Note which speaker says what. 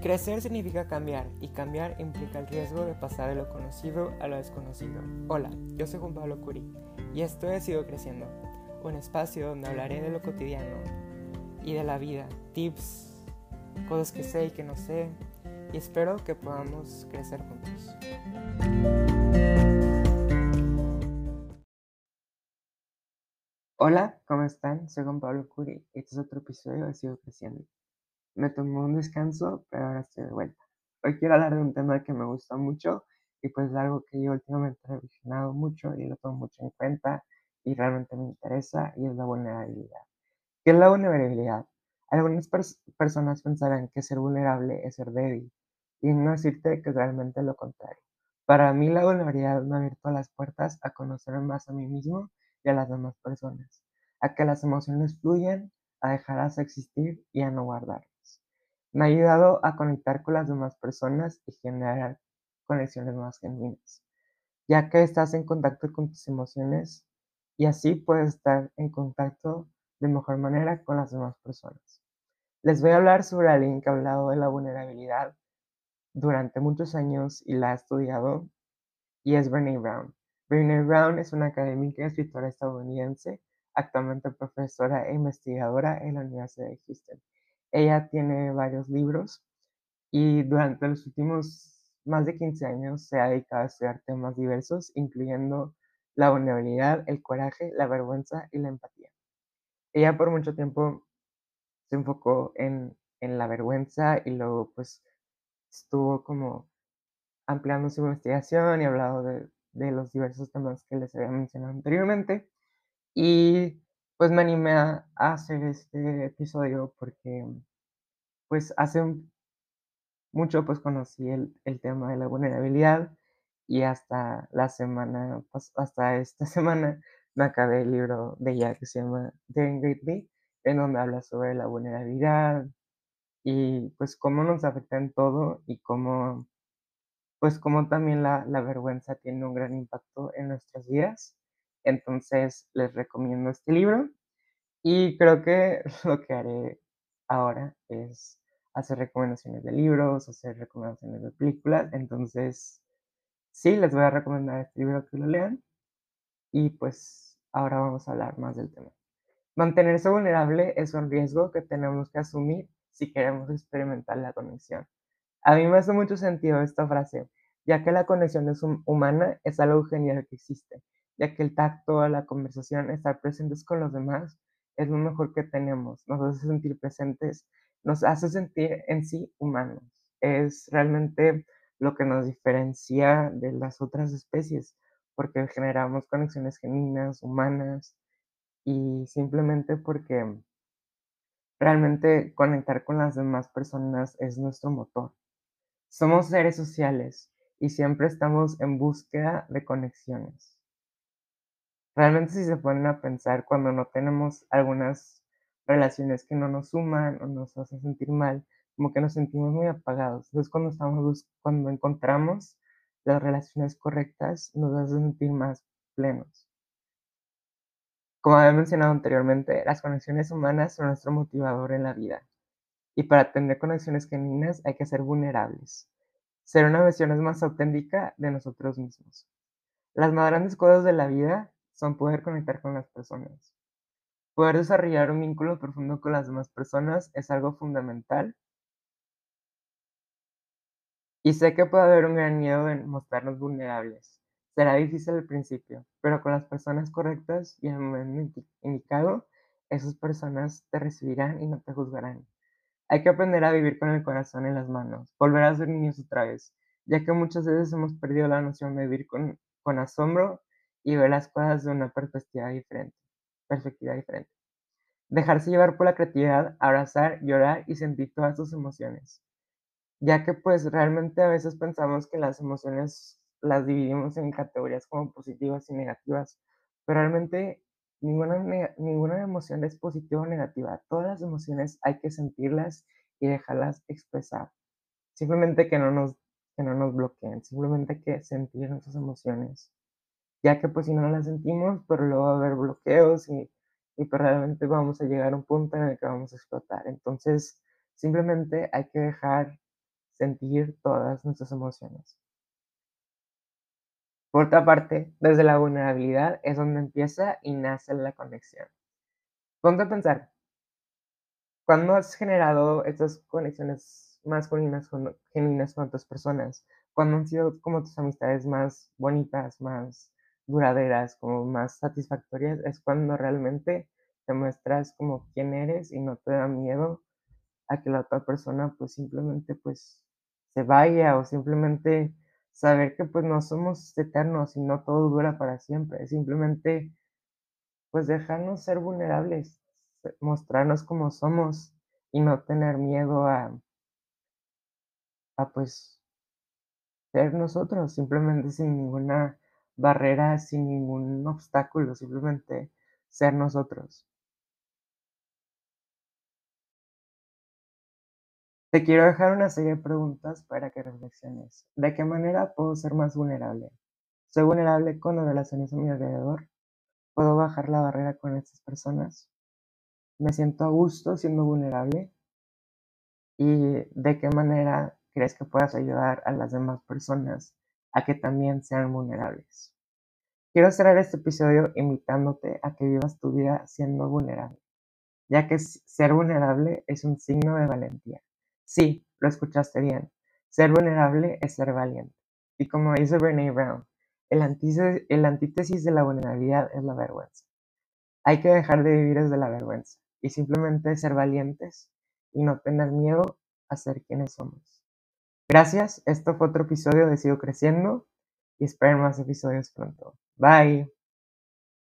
Speaker 1: Crecer significa cambiar y cambiar implica el riesgo de pasar de lo conocido a lo desconocido. Hola, yo soy Juan Pablo Curi y esto es Sigo Creciendo, un espacio donde hablaré de lo cotidiano y de la vida, tips, cosas que sé y que no sé y espero que podamos crecer juntos. Hola, ¿cómo están? Soy Juan Pablo Curi y este es otro episodio de Sigo Creciendo. Me tomé un descanso, pero ahora estoy de vuelta. Hoy quiero hablar de un tema que me gusta mucho y pues es algo que yo últimamente he reflexionado mucho y lo tomo mucho en cuenta y realmente me interesa y es la vulnerabilidad. ¿Qué es la vulnerabilidad? Algunas personas pensarán que ser vulnerable es ser débil y no decirte que es realmente lo contrario. Para mí la vulnerabilidad me ha abierto las puertas a conocer más a mí mismo y a las demás personas, a que las emociones fluyan, a dejarlas existir y a no guardar. Me ha ayudado a conectar con las demás personas y generar conexiones más genuinas, ya que estás en contacto con tus emociones y así puedes estar en contacto de mejor manera con las demás personas. Les voy a hablar sobre alguien que ha hablado de la vulnerabilidad durante muchos años y la ha estudiado, y es Brené Brown. Brené Brown es una académica y escritora estadounidense, actualmente profesora e investigadora en la Universidad de Houston. Ella tiene varios libros y durante los últimos más de 15 años se ha dedicado a estudiar temas diversos, incluyendo la vulnerabilidad, el coraje, la vergüenza y la empatía. Ella por mucho tiempo se enfocó en, en la vergüenza y luego pues estuvo como ampliando su investigación y hablado de, de los diversos temas que les había mencionado anteriormente. Y pues me animé a, hacer este episodio porque pues hace mucho pues conocí el, tema de la vulnerabilidad y hasta la semana, hasta esta semana me acabé el libro de ella que se llama Daring Greatly, en donde habla sobre la vulnerabilidad y pues cómo nos afecta en todo y cómo pues cómo también la, la vergüenza tiene un gran impacto en nuestras vidas. Entonces les recomiendo este libro y creo que lo que haré ahora es hacer recomendaciones de libros, hacer recomendaciones de películas. Entonces, sí, les voy a recomendar este libro que lo lean. Y pues ahora vamos a hablar más del tema. Mantenerse vulnerable es un riesgo que tenemos que asumir si queremos experimentar la conexión. A mí me hace mucho sentido esta frase, ya que la conexión es humana es algo genial que existe ya que el tacto, la conversación, estar presentes con los demás es lo mejor que tenemos, nos hace sentir presentes, nos hace sentir en sí humanos. Es realmente lo que nos diferencia de las otras especies, porque generamos conexiones genuinas, humanas, y simplemente porque realmente conectar con las demás personas es nuestro motor. Somos seres sociales y siempre estamos en búsqueda de conexiones. Realmente si se ponen a pensar cuando no tenemos algunas relaciones que no nos suman o nos hacen sentir mal, como que nos sentimos muy apagados. Entonces cuando estamos cuando encontramos las relaciones correctas, nos hace sentir más plenos. Como había mencionado anteriormente, las conexiones humanas son nuestro motivador en la vida. Y para tener conexiones genuinas hay que ser vulnerables. Ser una versión más auténtica de nosotros mismos. Las más grandes cosas de la vida son poder conectar con las personas. Poder desarrollar un vínculo profundo con las demás personas es algo fundamental. Y sé que puede haber un gran miedo en mostrarnos vulnerables. Será difícil al principio, pero con las personas correctas y en el momento indicado, esas personas te recibirán y no te juzgarán. Hay que aprender a vivir con el corazón en las manos, volver a ser niños otra vez, ya que muchas veces hemos perdido la noción de vivir con, con asombro y ver las cosas de una perspectiva diferente. Perspectiva diferente. Dejarse llevar por la creatividad, abrazar, llorar y sentir todas tus emociones. Ya que pues realmente a veces pensamos que las emociones las dividimos en categorías como positivas y negativas, pero realmente ninguna, ninguna emoción es positiva o negativa. Todas las emociones hay que sentirlas y dejarlas expresar. Simplemente que no nos, que no nos bloqueen, simplemente que sentir nuestras emociones ya que pues si no las sentimos, pero luego va a haber bloqueos y, y pues realmente vamos a llegar a un punto en el que vamos a explotar. Entonces, simplemente hay que dejar sentir todas nuestras emociones. Por otra parte, desde la vulnerabilidad es donde empieza y nace la conexión. Ponte a pensar, ¿cuándo has generado estas conexiones más genuinas con, genuinas otras personas? ¿Cuándo han sido como tus amistades más bonitas, más duraderas, como más satisfactorias? Es cuando realmente te muestras como quién eres y no te da miedo a que la otra persona pues simplemente pues se vaya o simplemente saber que pues no somos eternos y no todo dura para siempre, simplemente pues dejarnos ser vulnerables, mostrarnos como somos y no tener miedo a, a pues ser nosotros, simplemente sin ninguna barrera, sin ningún obstáculo, simplemente ser nosotros. Te quiero dejar una serie de preguntas para que reflexiones. ¿De qué manera puedo ser más vulnerable? ¿Soy vulnerable con las relaciones a mi alrededor? ¿Puedo bajar la barrera con estas personas? ¿Me siento a gusto siendo vulnerable? ¿Y de qué manera crees que puedas ayudar a las demás personas a que también sean vulnerables? Quiero cerrar este episodio invitándote a que vivas tu vida siendo vulnerable, ya que ser vulnerable es un signo de valentía. Sí, lo escuchaste bien. Ser vulnerable es ser valiente. Y como dice Brene Brown, el, antítesis de la vulnerabilidad es la vergüenza. Hay que dejar de vivir desde la vergüenza y simplemente ser valientes y no tener miedo a ser quienes somos. Gracias, esto fue otro episodio de Sigo Creciendo y esperen más episodios pronto. Bye.